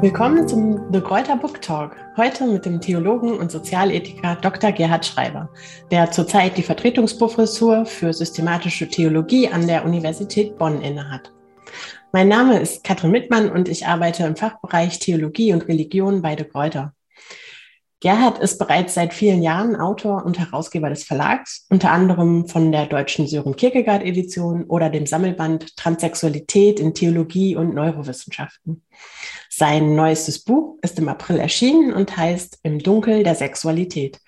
Willkommen zum The Kräuter Book Talk. Heute mit dem Theologen und Sozialethiker Dr. Gerhard Schreiber, der zurzeit die Vertretungsprofessur für systematische Theologie an der Universität Bonn innehat. Mein Name ist Katrin Mittmann und ich arbeite im Fachbereich Theologie und Religion bei The Kräuter. Gerhard ist bereits seit vielen Jahren Autor und Herausgeber des Verlags, unter anderem von der deutschen Sören Kierkegaard Edition oder dem Sammelband Transsexualität in Theologie und Neurowissenschaften. Sein neuestes Buch ist im April erschienen und heißt Im Dunkel der Sexualität.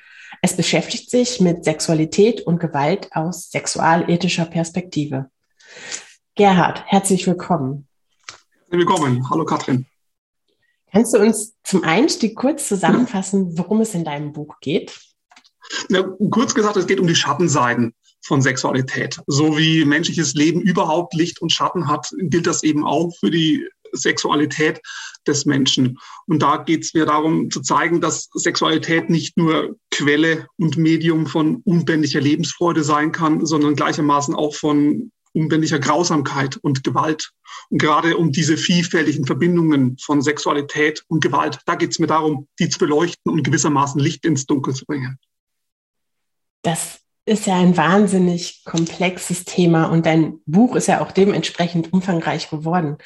Es beschäftigt sich mit Sexualität und Gewalt aus sexualethischer Perspektive. Gerhard, herzlich willkommen. Willkommen. Hallo Katrin. Kannst du uns zum Einstieg kurz zusammenfassen, worum es in deinem Buch geht? Ja, kurz gesagt, es geht um die Schattenseiten von Sexualität. So wie menschliches Leben überhaupt Licht und Schatten hat, gilt das eben auch für die Sexualität des Menschen. Und da geht es mir darum zu zeigen, dass Sexualität nicht nur Quelle und Medium von unbändiger Lebensfreude sein kann, sondern gleichermaßen auch von unbändiger Grausamkeit und Gewalt. Und gerade um diese vielfältigen Verbindungen von Sexualität und Gewalt, da geht es mir darum, die zu beleuchten und gewissermaßen Licht ins Dunkel zu bringen. Das ist ja ein wahnsinnig komplexes Thema und dein Buch ist ja auch dementsprechend umfangreich geworden.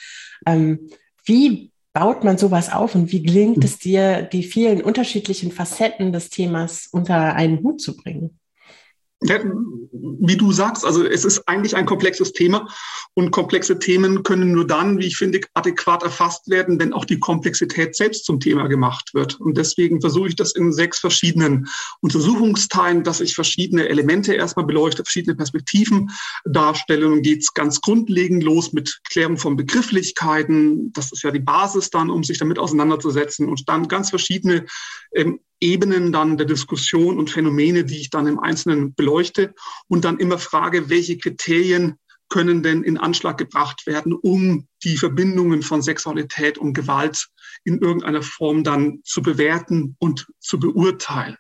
Ähm, wie baut man sowas auf und wie gelingt es dir, die vielen unterschiedlichen Facetten des Themas unter einen Hut zu bringen? Wie du sagst, also es ist eigentlich ein komplexes Thema und komplexe Themen können nur dann, wie ich finde, adäquat erfasst werden, wenn auch die Komplexität selbst zum Thema gemacht wird. Und deswegen versuche ich das in sechs verschiedenen Untersuchungsteilen, dass ich verschiedene Elemente erstmal beleuchte, verschiedene Perspektiven darstelle. Und geht es ganz grundlegend los mit Klärung von Begrifflichkeiten. Das ist ja die Basis dann, um sich damit auseinanderzusetzen und dann ganz verschiedene ähm, Ebenen dann der Diskussion und Phänomene, die ich dann im Einzelnen beleuchte und dann immer frage, welche Kriterien können denn in Anschlag gebracht werden, um die Verbindungen von Sexualität und Gewalt in irgendeiner Form dann zu bewerten und zu beurteilen.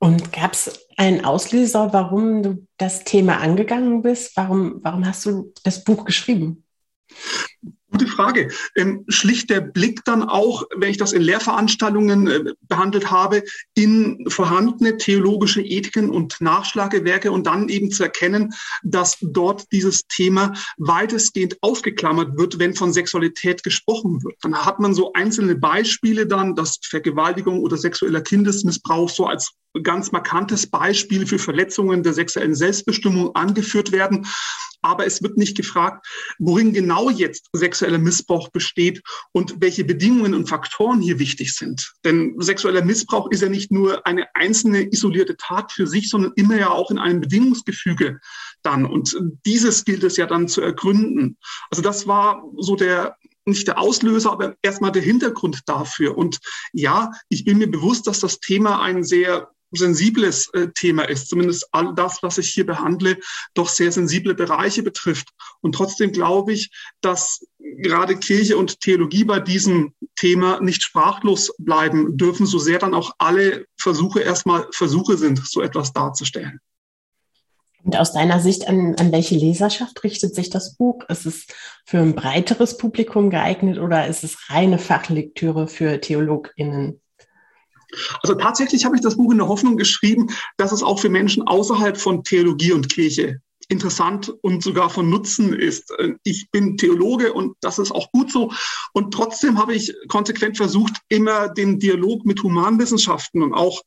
Und gab es einen Auslöser, warum du das Thema angegangen bist? Warum, warum hast du das Buch geschrieben? Gute Frage. Ähm, schlicht der Blick dann auch, wenn ich das in Lehrveranstaltungen äh, behandelt habe, in vorhandene theologische Ethiken und Nachschlagewerke und dann eben zu erkennen, dass dort dieses Thema weitestgehend ausgeklammert wird, wenn von Sexualität gesprochen wird. Dann hat man so einzelne Beispiele dann, dass Vergewaltigung oder sexueller Kindesmissbrauch so als ganz markantes Beispiel für Verletzungen der sexuellen Selbstbestimmung angeführt werden aber es wird nicht gefragt, worin genau jetzt sexueller Missbrauch besteht und welche Bedingungen und Faktoren hier wichtig sind. Denn sexueller Missbrauch ist ja nicht nur eine einzelne isolierte Tat für sich, sondern immer ja auch in einem Bedingungsgefüge dann. Und dieses gilt es ja dann zu ergründen. Also das war so der nicht der Auslöser, aber erstmal der Hintergrund dafür. Und ja, ich bin mir bewusst, dass das Thema ein sehr sensibles äh, Thema ist, zumindest all das, was ich hier behandle, doch sehr sensible Bereiche betrifft. Und trotzdem glaube ich, dass gerade Kirche und Theologie bei diesem Thema nicht sprachlos bleiben dürfen, so sehr dann auch alle Versuche erstmal Versuche sind, so etwas darzustellen. Und aus deiner Sicht, an, an welche Leserschaft richtet sich das Buch? Ist es für ein breiteres Publikum geeignet oder ist es reine Fachlektüre für TheologInnen? Also tatsächlich habe ich das Buch in der Hoffnung geschrieben, dass es auch für Menschen außerhalb von Theologie und Kirche interessant und sogar von Nutzen ist. Ich bin Theologe und das ist auch gut so. Und trotzdem habe ich konsequent versucht, immer den Dialog mit Humanwissenschaften und auch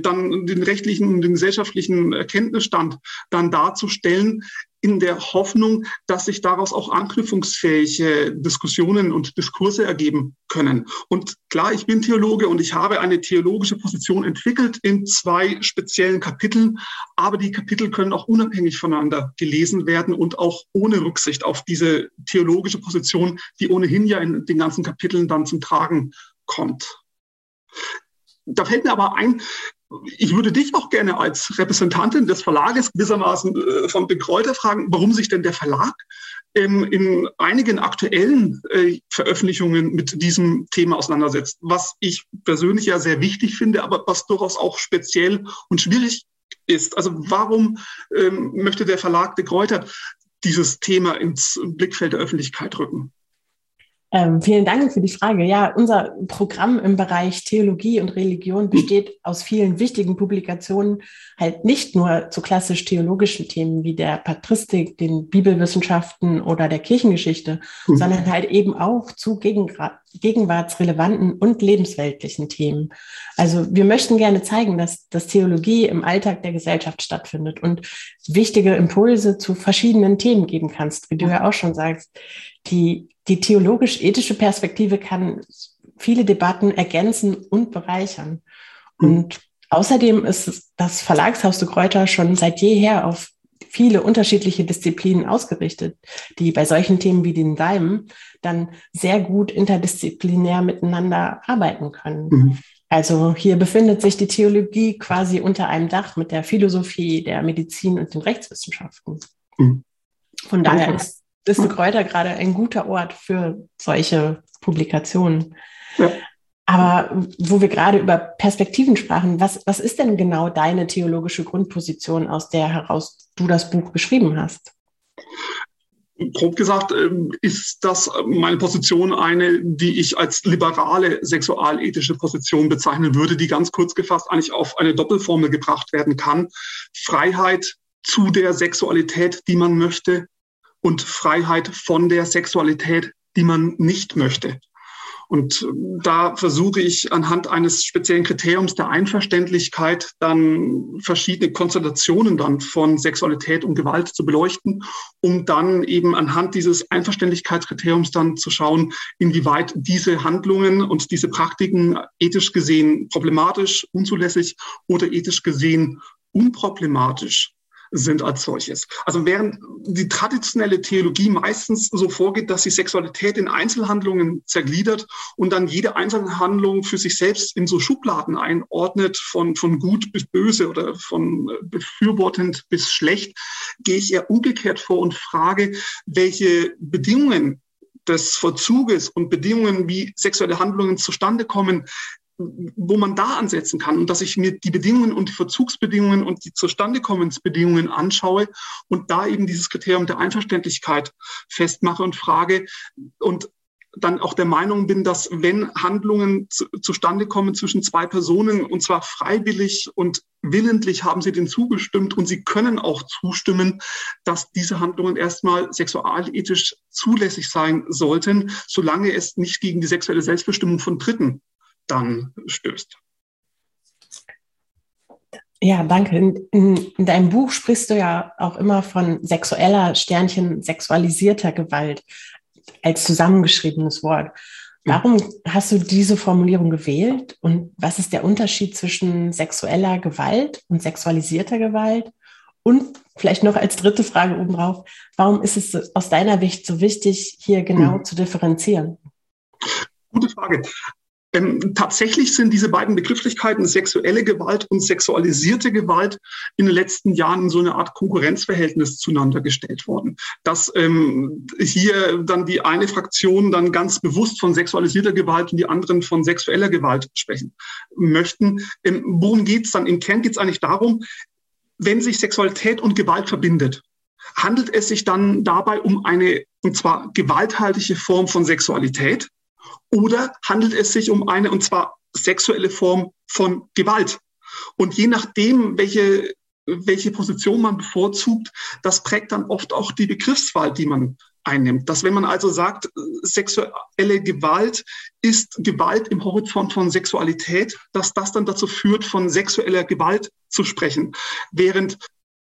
dann den rechtlichen und den gesellschaftlichen Erkenntnisstand dann darzustellen, in der Hoffnung, dass sich daraus auch anknüpfungsfähige Diskussionen und Diskurse ergeben können. Und klar, ich bin Theologe und ich habe eine theologische Position entwickelt in zwei speziellen Kapiteln, aber die Kapitel können auch unabhängig voneinander gelesen werden und auch ohne Rücksicht auf diese theologische Position, die ohnehin ja in den ganzen Kapiteln dann zum Tragen kommt. Da fällt mir aber ein, ich würde dich auch gerne als Repräsentantin des Verlages gewissermaßen äh, von De Kräuter fragen, warum sich denn der Verlag ähm, in einigen aktuellen äh, Veröffentlichungen mit diesem Thema auseinandersetzt, was ich persönlich ja sehr wichtig finde, aber was durchaus auch speziell und schwierig ist. Also warum ähm, möchte der Verlag De Kräuter dieses Thema ins Blickfeld der Öffentlichkeit rücken? Ähm, vielen Dank für die Frage. Ja, unser Programm im Bereich Theologie und Religion besteht aus vielen wichtigen Publikationen, halt nicht nur zu klassisch theologischen Themen wie der Patristik, den Bibelwissenschaften oder der Kirchengeschichte, mhm. sondern halt eben auch zu gegenwartsrelevanten und lebensweltlichen Themen. Also wir möchten gerne zeigen, dass, dass Theologie im Alltag der Gesellschaft stattfindet und wichtige Impulse zu verschiedenen Themen geben kannst, wie du ja auch schon sagst. Die die theologisch-ethische Perspektive kann viele Debatten ergänzen und bereichern. Mhm. Und außerdem ist das Verlagshaus de Kräuter schon seit jeher auf viele unterschiedliche Disziplinen ausgerichtet, die bei solchen Themen wie den Daimen dann sehr gut interdisziplinär miteinander arbeiten können. Mhm. Also hier befindet sich die Theologie quasi unter einem Dach mit der Philosophie, der Medizin und den Rechtswissenschaften. Mhm. Von daher ist Liste Kräuter gerade ein guter Ort für solche Publikationen. Ja. Aber wo wir gerade über Perspektiven sprachen, was, was ist denn genau deine theologische Grundposition, aus der heraus du das Buch geschrieben hast? Grob gesagt ähm, ist das meine Position eine, die ich als liberale sexualethische Position bezeichnen würde, die ganz kurz gefasst eigentlich auf eine Doppelformel gebracht werden kann. Freiheit zu der Sexualität, die man möchte, und Freiheit von der Sexualität, die man nicht möchte. Und äh, da versuche ich anhand eines speziellen Kriteriums der Einverständlichkeit dann verschiedene Konstellationen dann von Sexualität und Gewalt zu beleuchten, um dann eben anhand dieses Einverständlichkeitskriteriums dann zu schauen, inwieweit diese Handlungen und diese Praktiken ethisch gesehen problematisch, unzulässig oder ethisch gesehen unproblematisch sind als solches. Also während die traditionelle Theologie meistens so vorgeht, dass sie Sexualität in Einzelhandlungen zergliedert und dann jede Einzelhandlung für sich selbst in so Schubladen einordnet, von, von gut bis böse oder von befürwortend bis schlecht, gehe ich eher umgekehrt vor und frage, welche Bedingungen des Verzuges und Bedingungen, wie sexuelle Handlungen zustande kommen, wo man da ansetzen kann und dass ich mir die Bedingungen und die Verzugsbedingungen und die Zustandekommensbedingungen anschaue und da eben dieses Kriterium der Einverständlichkeit festmache und frage und dann auch der Meinung bin, dass wenn Handlungen zu, zustande kommen zwischen zwei Personen und zwar freiwillig und willentlich haben sie den zugestimmt und sie können auch zustimmen, dass diese Handlungen erstmal sexualethisch zulässig sein sollten, solange es nicht gegen die sexuelle Selbstbestimmung von Dritten dann stößt. Ja, danke. In, in, in, deinem Buch sprichst du ja auch immer von sexueller Sternchen, sexualisierter Gewalt als zusammengeschriebenes Wort. Warum hast du diese Formulierung gewählt und was ist der Unterschied zwischen sexueller Gewalt und sexualisierter Gewalt? Und vielleicht noch als dritte Frage obendrauf, warum ist es aus deiner Sicht so wichtig, hier genau mhm. zu differenzieren? Gute Frage. Ähm, tatsächlich sind diese beiden Begrifflichkeiten sexuelle Gewalt und sexualisierte Gewalt in den letzten Jahren in so eine Art Konkurrenzverhältnis zueinander gestellt worden. Dass ähm, hier dann die eine Fraktion dann ganz bewusst von sexualisierter Gewalt und die anderen von sexueller Gewalt sprechen möchten. Ähm, worum geht's dann? Im Kern geht's eigentlich darum, wenn sich Sexualität und Gewalt verbindet, handelt es sich dann dabei um eine, und zwar gewalthaltige Form von Sexualität, oder handelt es sich um eine, und zwar sexuelle Form von Gewalt? Und je nachdem, welche, welche Position man bevorzugt, das prägt dann oft auch die Begriffswahl, die man einnimmt. Dass wenn man also sagt, sexuelle Gewalt ist Gewalt im Horizont von Sexualität, dass das dann dazu führt, von sexueller Gewalt zu sprechen. Während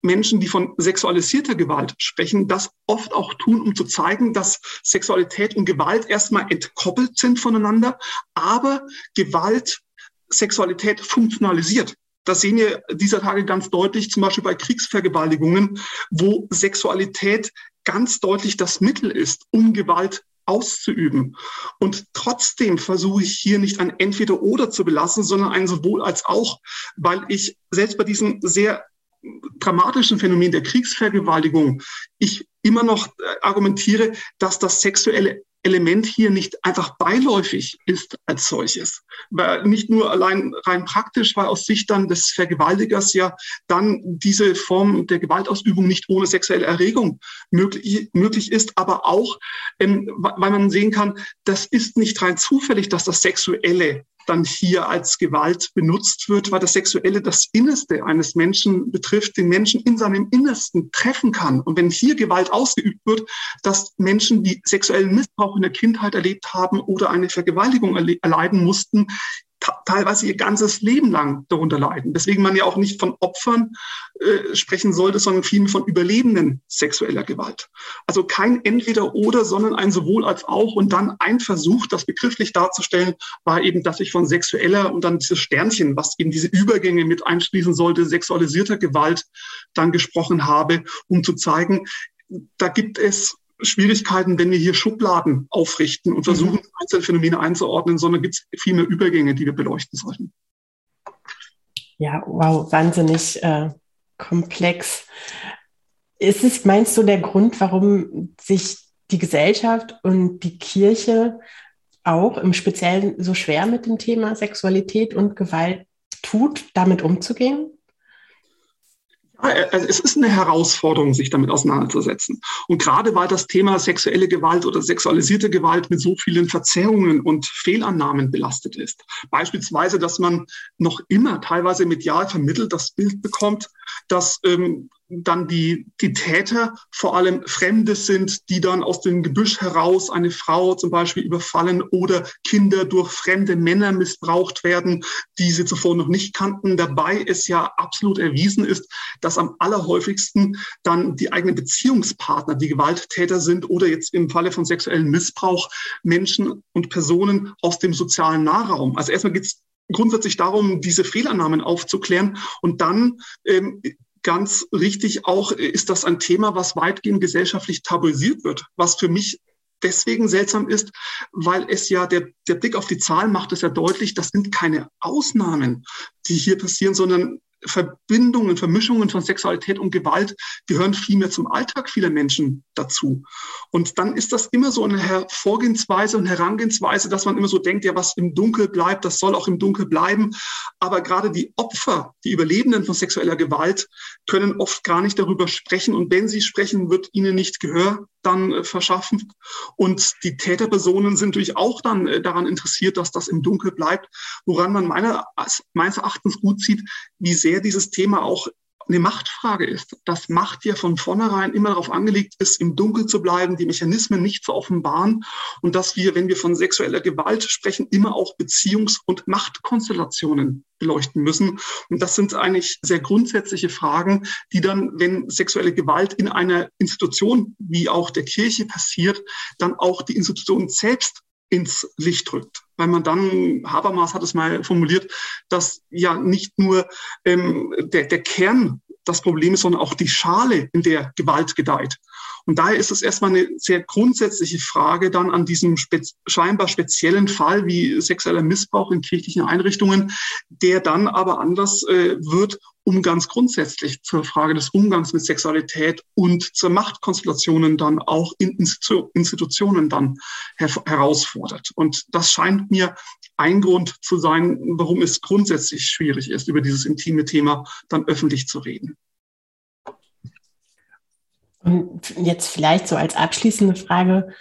Menschen, die von sexualisierter Gewalt sprechen, das oft auch tun, um zu zeigen, dass Sexualität und Gewalt erstmal entkoppelt sind voneinander, aber Gewalt Sexualität funktionalisiert. Das sehen wir dieser Tage ganz deutlich, zum Beispiel bei Kriegsvergewaltigungen, wo Sexualität ganz deutlich das Mittel ist, um Gewalt auszuüben. Und trotzdem versuche ich hier nicht ein Entweder-Oder zu belassen, sondern ein sowohl als auch, weil ich selbst bei diesen sehr dramatischen Phänomen der Kriegsvergewaltigung ich immer noch äh, argumentiere, dass das sexuelle Element hier nicht einfach beiläufig ist als solches. Weil nicht nur allein rein praktisch, weil aus Sicht dann des Vergewaltigers ja dann diese Form der Gewaltausübung nicht ohne sexuelle Erregung möglich, möglich ist, aber auch, ähm, weil man sehen kann, das ist nicht rein zufällig, dass das Sexuelle dann hier als Gewalt benutzt wird, weil das Sexuelle das Innerste eines Menschen betrifft, den Menschen in seinem Innersten treffen kann. Und wenn hier Gewalt ausgeübt wird, dass Menschen, die sexuellen Missbrauch in der Kindheit erlebt haben oder eine Vergewaltigung erleiden mussten, teilweise ihr ganzes Leben lang darunter leiden. Deswegen man ja auch nicht von Opfern äh, sprechen sollte, sondern vielmehr von Überlebenden sexueller Gewalt. Also kein Entweder-Oder, sondern ein sowohl als auch. Und dann ein Versuch, das begrifflich darzustellen, war eben, dass ich von sexueller und dann dieses Sternchen, was eben diese Übergänge mit einschließen sollte, sexualisierter Gewalt dann gesprochen habe, um zu zeigen, da gibt es Schwierigkeiten, wenn wir hier Schubladen aufrichten und versuchen, mhm. einzelne Phänomene einzuordnen, sondern gibt es viel mehr Übergänge, die wir beleuchten sollten. Ja, wow, wahnsinnig äh, komplex. Ist es, meinst du, der Grund, warum sich die Gesellschaft und die Kirche auch im Speziellen so schwer mit dem Thema Sexualität und Gewalt tut, damit umzugehen? Also es ist eine Herausforderung, sich damit auseinanderzusetzen. Und gerade weil das Thema sexuelle Gewalt oder sexualisierte Gewalt mit so vielen Verzerrungen und Fehlannahmen belastet ist. Beispielsweise, dass man noch immer teilweise medial vermittelt das Bild bekommt, dass ähm, dann die, die Täter vor allem Fremde sind, die dann aus dem Gebüsch heraus eine Frau zum Beispiel überfallen oder Kinder durch fremde Männer missbraucht werden, die sie zuvor noch nicht kannten. Dabei es ja absolut erwiesen ist, dass am allerhäufigsten dann die eigenen Beziehungspartner die Gewalttäter sind oder jetzt im Falle von sexuellem Missbrauch Menschen und Personen aus dem sozialen Nahraum. Also erstmal geht es grundsätzlich darum, diese Fehlannahmen aufzuklären und dann ähm, ganz richtig auch ist das ein Thema, was weitgehend gesellschaftlich tabuisiert wird, was für mich deswegen seltsam ist, weil es ja der, der Blick auf die Zahlen macht es ja deutlich, das sind keine Ausnahmen, die hier passieren, sondern Verbindungen, Vermischungen von Sexualität und Gewalt gehören vielmehr zum Alltag vieler Menschen dazu. Und dann ist das immer so eine Vorgehensweise und Herangehensweise, dass man immer so denkt, ja, was im Dunkel bleibt, das soll auch im Dunkel bleiben. Aber gerade die Opfer, die Überlebenden von sexueller Gewalt, können oft gar nicht darüber sprechen. Und wenn sie sprechen, wird ihnen nicht Gehör dann äh, verschaffen. Und die Täterpersonen sind natürlich auch dann äh, daran interessiert, dass das im Dunkel bleibt, woran man meiner, meines Erachtens gut sieht, wie sehr dieses Thema auch eine Machtfrage ist, dass Macht ja von vornherein immer darauf angelegt ist, im Dunkel zu bleiben, die Mechanismen nicht zu offenbaren und dass wir, wenn wir von sexueller Gewalt sprechen, immer auch Beziehungs- und Machtkonstellationen beleuchten müssen. Und das sind eigentlich sehr grundsätzliche Fragen, die dann, wenn sexuelle Gewalt in einer Institution wie auch der Kirche passiert, dann auch die Institution selbst ins Licht rückt. Weil man dann, Habermas hat es mal formuliert, dass ja nicht nur ähm, der, der Kern das Problem ist, sondern auch die Schale, in der Gewalt gedeiht. Und daher ist es erstmal eine sehr grundsätzliche Frage dann an diesem spez scheinbar speziellen Fall wie sexueller Missbrauch in kirchlichen Einrichtungen, der dann aber anders äh, wird, um ganz grundsätzlich zur Frage des Umgangs mit Sexualität und zur Machtkonstellationen dann auch in Institu Institutionen dann her herausfordert. Und das scheint mir ein Grund zu sein, warum es grundsätzlich schwierig ist, über dieses intime Thema dann öffentlich zu reden. Und jetzt vielleicht so als abschließende Frage,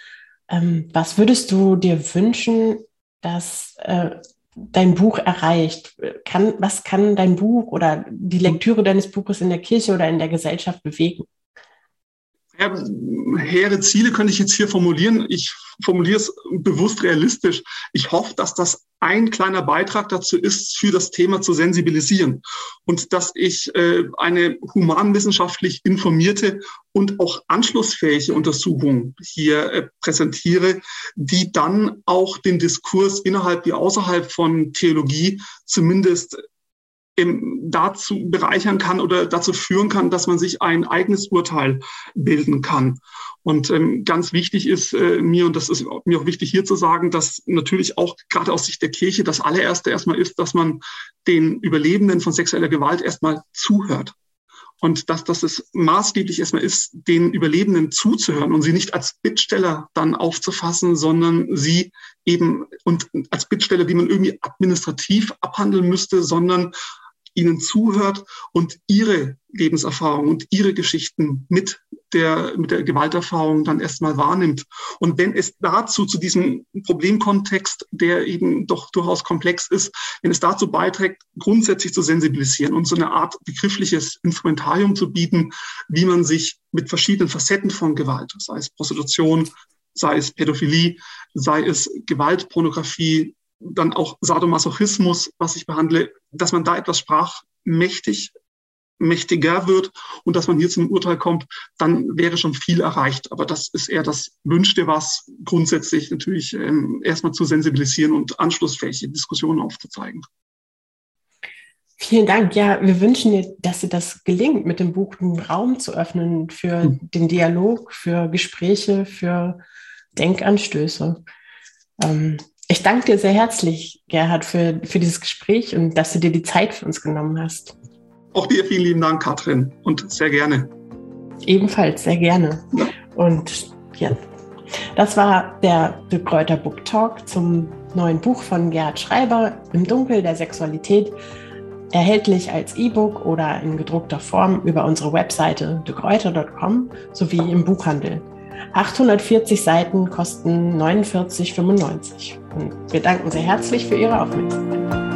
ähm, was würdest du dir wünschen, dass äh, dein Buch erreicht? Kann, was kann dein Buch oder die Lektüre deines Buches in der Kirche oder in der Gesellschaft bewegen? Ja, hehre Ziele könnte ich jetzt hier formulieren. Ich formuliere es bewusst realistisch. Ich hoffe, dass das ein kleiner Beitrag dazu ist, für das Thema zu sensibilisieren und dass ich äh, eine humanwissenschaftlich informierte und auch anschlussfähige Untersuchung hier äh, präsentiere, die dann auch den Diskurs innerhalb wie außerhalb von Theologie zumindest dazu bereichern kann oder dazu führen kann, dass man sich ein eigenes Urteil bilden kann. Und ähm, ganz wichtig ist äh, mir, und das ist mir auch wichtig hier zu sagen, dass natürlich auch gerade aus Sicht der Kirche das allererste erstmal ist, dass man den Überlebenden von sexueller Gewalt erstmal zuhört Und dass, dass es maßgeblich erstmal ist, den Überlebenden zuzuhören und sie nicht als Bittsteller dann aufzufassen, sondern sie eben und als Bittsteller, die man irgendwie administrativ abhandeln müsste, sondern ihnen zuhört und ihre Lebenserfahrung und ihre Geschichten mit der, mit der Gewalterfahrung dann erstmal wahrnimmt. Und wenn es dazu, zu diesem Problemkontext, der eben doch durchaus komplex ist, wenn es dazu beiträgt, grundsätzlich zu sensibilisieren und so eine Art begriffliches Instrumentarium zu bieten, wie man sich mit verschiedenen Facetten von Gewalt, sei es Prostitution, sei es Pädophilie, sei es Gewaltpornografie, dann auch Sadomasochismus, was ich behandle, dass man da etwas sprachmächtig mächtiger wird und dass man hier zum Urteil kommt, dann wäre schon viel erreicht. Aber das ist eher das Wünschte, was grundsätzlich natürlich ähm, erstmal zu sensibilisieren und anschlussfähige Diskussionen aufzuzeigen. Vielen Dank. Ja, wir wünschen dir, dass dir das gelingt, mit dem Buch einen Raum zu öffnen für hm. den Dialog, für Gespräche, für Denkanstöße. Ähm, ich danke dir sehr herzlich, Gerhard, für, für dieses Gespräch und dass du dir die Zeit für uns genommen hast. Auch dir vielen lieben Dank, Katrin, und sehr gerne. Ebenfalls, sehr gerne. Ja. Und ja, das war der De Kräuter Book Talk zum neuen Buch von Gerhard Schreiber, Im Dunkel der Sexualität, erhältlich als E-Book oder in gedruckter Form über unsere Webseite dekräuter.com sowie im Buchhandel. 840 Seiten kosten 49,95. Und wir danken sehr herzlich für Ihre Aufmerksamkeit.